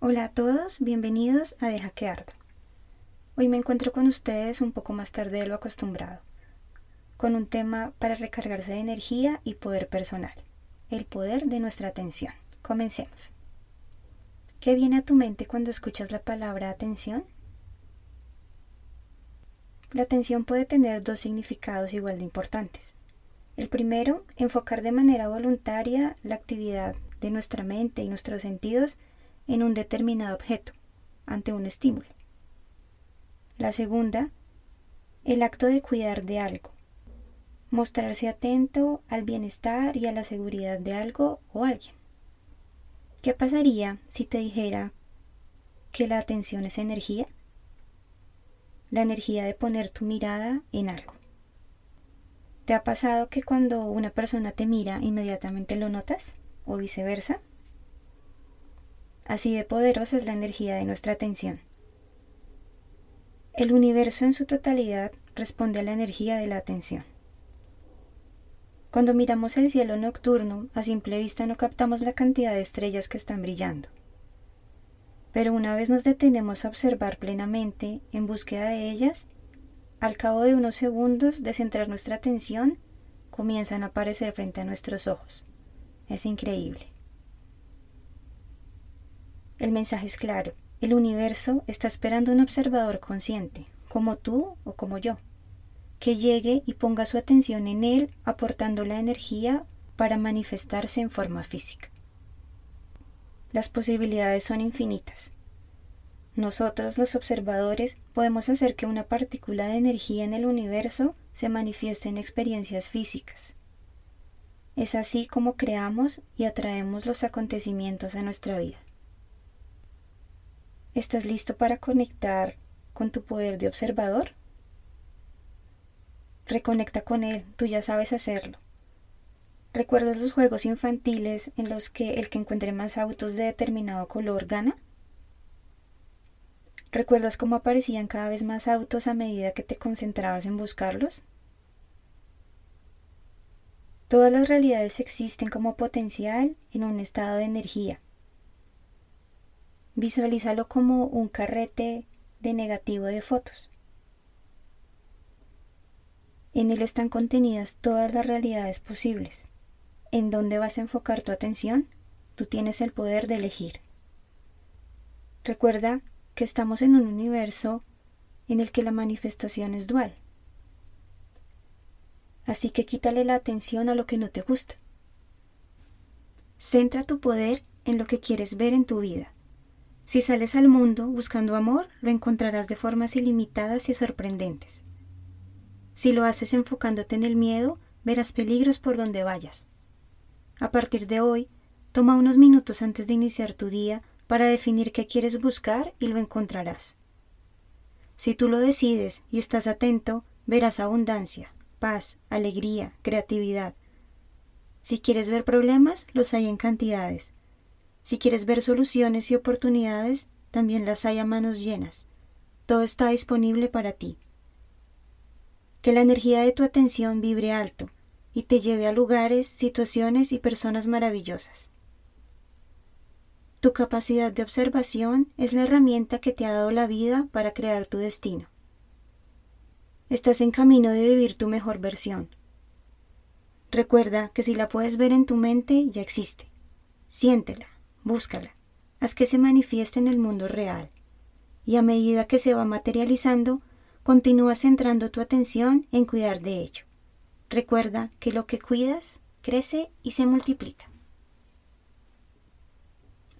Hola a todos, bienvenidos a Deja que Arda. Hoy me encuentro con ustedes un poco más tarde de lo acostumbrado, con un tema para recargarse de energía y poder personal, el poder de nuestra atención. Comencemos. ¿Qué viene a tu mente cuando escuchas la palabra atención? La atención puede tener dos significados igual de importantes. El primero, enfocar de manera voluntaria la actividad de nuestra mente y nuestros sentidos en un determinado objeto, ante un estímulo. La segunda, el acto de cuidar de algo, mostrarse atento al bienestar y a la seguridad de algo o alguien. ¿Qué pasaría si te dijera que la atención es energía? La energía de poner tu mirada en algo. ¿Te ha pasado que cuando una persona te mira inmediatamente lo notas? ¿O viceversa? Así de poderosa es la energía de nuestra atención. El universo en su totalidad responde a la energía de la atención. Cuando miramos el cielo nocturno, a simple vista no captamos la cantidad de estrellas que están brillando. Pero una vez nos detenemos a observar plenamente en búsqueda de ellas, al cabo de unos segundos de centrar nuestra atención, comienzan a aparecer frente a nuestros ojos. Es increíble. El mensaje es claro. El universo está esperando un observador consciente, como tú o como yo, que llegue y ponga su atención en él, aportando la energía para manifestarse en forma física. Las posibilidades son infinitas. Nosotros, los observadores, podemos hacer que una partícula de energía en el universo se manifieste en experiencias físicas. Es así como creamos y atraemos los acontecimientos a nuestra vida. ¿Estás listo para conectar con tu poder de observador? Reconecta con él, tú ya sabes hacerlo. ¿Recuerdas los juegos infantiles en los que el que encuentre más autos de determinado color gana? ¿Recuerdas cómo aparecían cada vez más autos a medida que te concentrabas en buscarlos? Todas las realidades existen como potencial en un estado de energía. Visualízalo como un carrete de negativo de fotos. En él están contenidas todas las realidades posibles. ¿En dónde vas a enfocar tu atención? Tú tienes el poder de elegir. Recuerda que estamos en un universo en el que la manifestación es dual. Así que quítale la atención a lo que no te gusta. Centra tu poder en lo que quieres ver en tu vida. Si sales al mundo buscando amor, lo encontrarás de formas ilimitadas y sorprendentes. Si lo haces enfocándote en el miedo, verás peligros por donde vayas. A partir de hoy, toma unos minutos antes de iniciar tu día para definir qué quieres buscar y lo encontrarás. Si tú lo decides y estás atento, verás abundancia, paz, alegría, creatividad. Si quieres ver problemas, los hay en cantidades. Si quieres ver soluciones y oportunidades, también las hay a manos llenas. Todo está disponible para ti. Que la energía de tu atención vibre alto y te lleve a lugares, situaciones y personas maravillosas. Tu capacidad de observación es la herramienta que te ha dado la vida para crear tu destino. Estás en camino de vivir tu mejor versión. Recuerda que si la puedes ver en tu mente, ya existe. Siéntela, Búscala. Haz que se manifieste en el mundo real. y a medida que se va materializando, continúa centrando tu atención en cuidar de ello. Recuerda que lo que cuidas crece y se multiplica.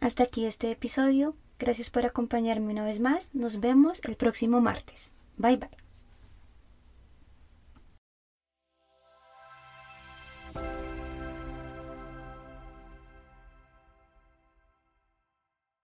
Hasta aquí este episodio. Gracias por acompañarme una vez más. Nos vemos el próximo martes. Bye bye.